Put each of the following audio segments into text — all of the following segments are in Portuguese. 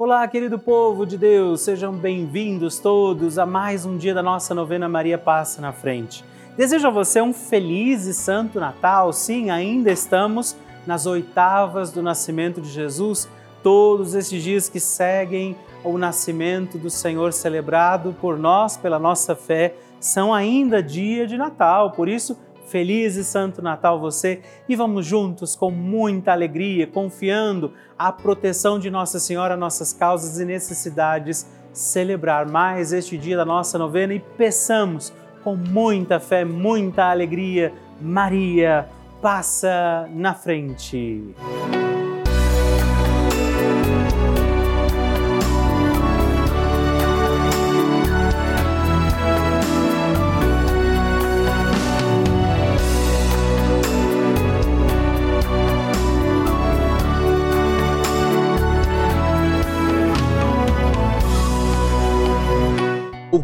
Olá, querido povo de Deus, sejam bem-vindos todos a mais um dia da nossa novena Maria Passa na Frente. Desejo a você um feliz e santo Natal. Sim, ainda estamos nas oitavas do nascimento de Jesus, todos esses dias que seguem o nascimento do Senhor celebrado por nós, pela nossa fé, são ainda dia de Natal. Por isso, Feliz e Santo Natal você e vamos juntos com muita alegria, confiando a proteção de Nossa Senhora, nossas causas e necessidades, celebrar mais este dia da nossa novena e peçamos com muita fé, muita alegria, Maria, passa na frente.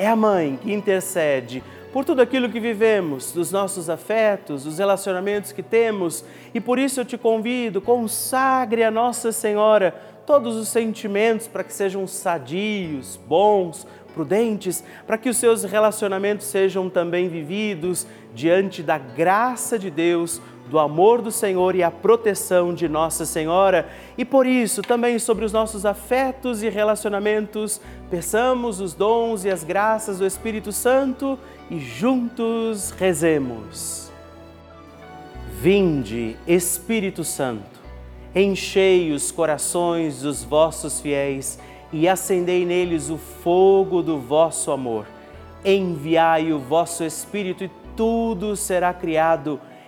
é a mãe que intercede por tudo aquilo que vivemos, dos nossos afetos, dos relacionamentos que temos, e por isso eu te convido, consagre a Nossa Senhora todos os sentimentos para que sejam sadios, bons, prudentes, para que os seus relacionamentos sejam também vividos diante da graça de Deus do amor do Senhor e a proteção de Nossa Senhora. E por isso, também sobre os nossos afetos e relacionamentos, peçamos os dons e as graças do Espírito Santo e juntos rezemos. Vinde, Espírito Santo, enchei os corações dos vossos fiéis e acendei neles o fogo do vosso amor. Enviai o vosso Espírito e tudo será criado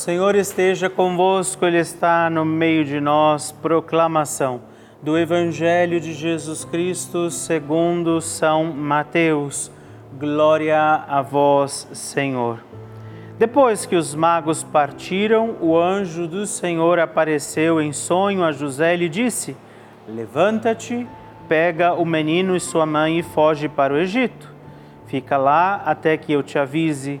Senhor esteja convosco, Ele está no meio de nós. Proclamação do Evangelho de Jesus Cristo segundo São Mateus. Glória a vós, Senhor. Depois que os magos partiram, o anjo do Senhor apareceu em sonho a José e lhe disse: Levanta-te, pega o menino e sua mãe e foge para o Egito. Fica lá até que eu te avise,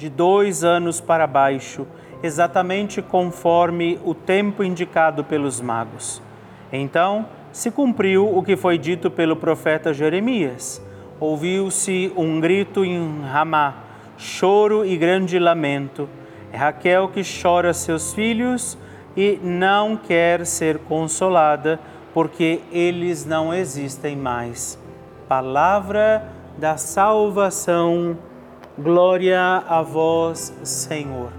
de dois anos para baixo, exatamente conforme o tempo indicado pelos magos. Então se cumpriu o que foi dito pelo profeta Jeremias ouviu-se um grito em Ramá, choro e grande lamento. É Raquel que chora seus filhos e não quer ser consolada porque eles não existem mais. Palavra da salvação, glória a vós, Senhor.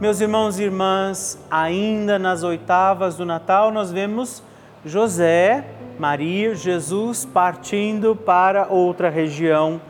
Meus irmãos e irmãs, ainda nas oitavas do Natal, nós vemos José, Maria, Jesus partindo para outra região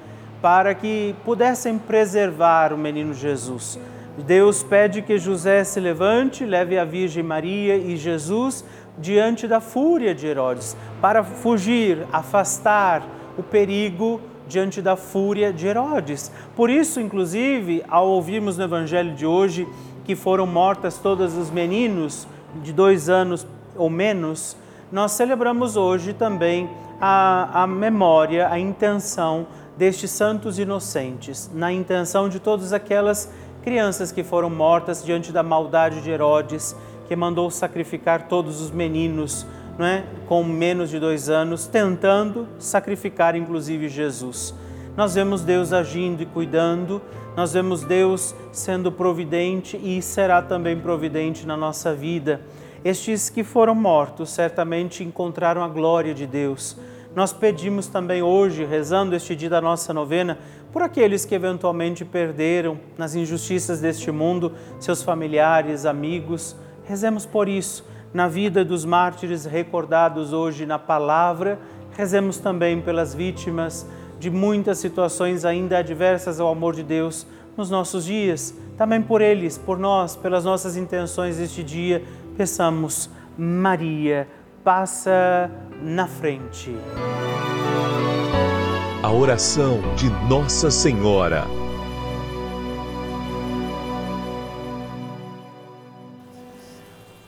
para que pudessem preservar o menino Jesus. Deus pede que José se levante, leve a Virgem Maria e Jesus diante da fúria de Herodes, para fugir, afastar o perigo diante da fúria de Herodes. Por isso, inclusive, ao ouvirmos no Evangelho de hoje que foram mortas todos os meninos de dois anos ou menos, nós celebramos hoje também a, a memória, a intenção destes santos inocentes, na intenção de todas aquelas crianças que foram mortas diante da maldade de Herodes, que mandou sacrificar todos os meninos não é? com menos de dois anos, tentando sacrificar inclusive Jesus. Nós vemos Deus agindo e cuidando, nós vemos Deus sendo providente e será também providente na nossa vida. Estes que foram mortos certamente encontraram a glória de Deus. Nós pedimos também hoje, rezando este dia da nossa novena, por aqueles que eventualmente perderam nas injustiças deste mundo seus familiares, amigos. Rezemos por isso. Na vida dos mártires recordados hoje na palavra, rezemos também pelas vítimas de muitas situações ainda adversas ao amor de Deus nos nossos dias. Também por eles, por nós, pelas nossas intenções deste dia, peçamos, Maria, passa na frente a oração de Nossa Senhora.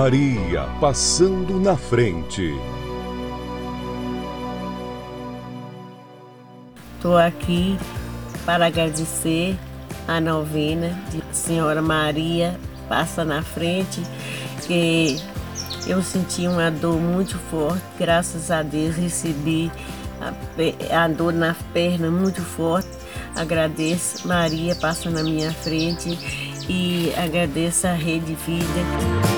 Maria passando na frente. Estou aqui para agradecer a novena de Senhora Maria passa na frente, que eu senti uma dor muito forte, graças a Deus recebi a, a dor na perna muito forte. Agradeço Maria passa na minha frente e agradeço a Rede Vida.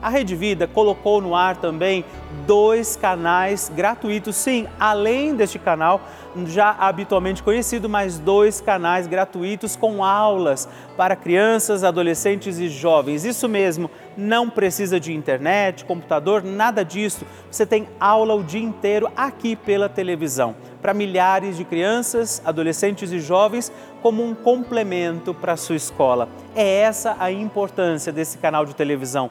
A Rede Vida colocou no ar também dois canais gratuitos, sim, além deste canal já habitualmente conhecido, mais dois canais gratuitos com aulas para crianças, adolescentes e jovens. Isso mesmo, não precisa de internet, computador, nada disso. Você tem aula o dia inteiro aqui pela televisão, para milhares de crianças, adolescentes e jovens, como um complemento para a sua escola. É essa a importância desse canal de televisão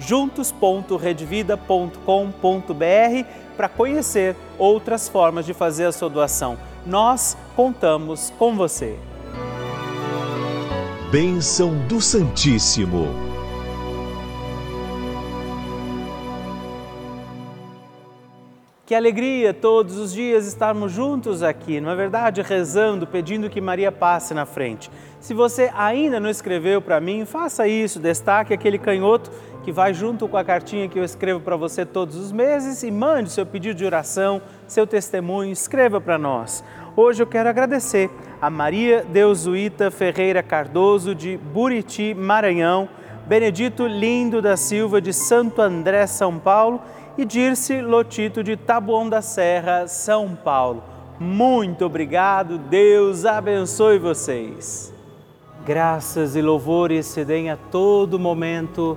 juntos.redvida.com.br para conhecer outras formas de fazer a sua doação. Nós contamos com você. Bênção do Santíssimo. Que alegria todos os dias estarmos juntos aqui, não é verdade? Rezando, pedindo que Maria passe na frente. Se você ainda não escreveu para mim, faça isso, destaque aquele canhoto que vai junto com a cartinha que eu escrevo para você todos os meses e mande seu pedido de oração, seu testemunho, escreva para nós. Hoje eu quero agradecer a Maria Deusuíta Ferreira Cardoso de Buriti, Maranhão, Benedito Lindo da Silva de Santo André, São Paulo e Dirce Lotito de Taboão da Serra, São Paulo. Muito obrigado, Deus abençoe vocês. Graças e louvores se deem a todo momento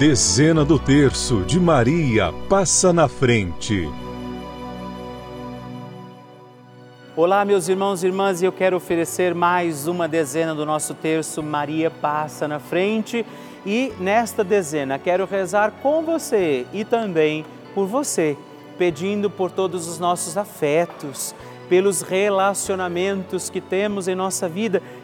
Dezena do terço de Maria passa na frente. Olá, meus irmãos e irmãs, e eu quero oferecer mais uma dezena do nosso terço Maria passa na frente. E nesta dezena quero rezar com você e também por você, pedindo por todos os nossos afetos, pelos relacionamentos que temos em nossa vida,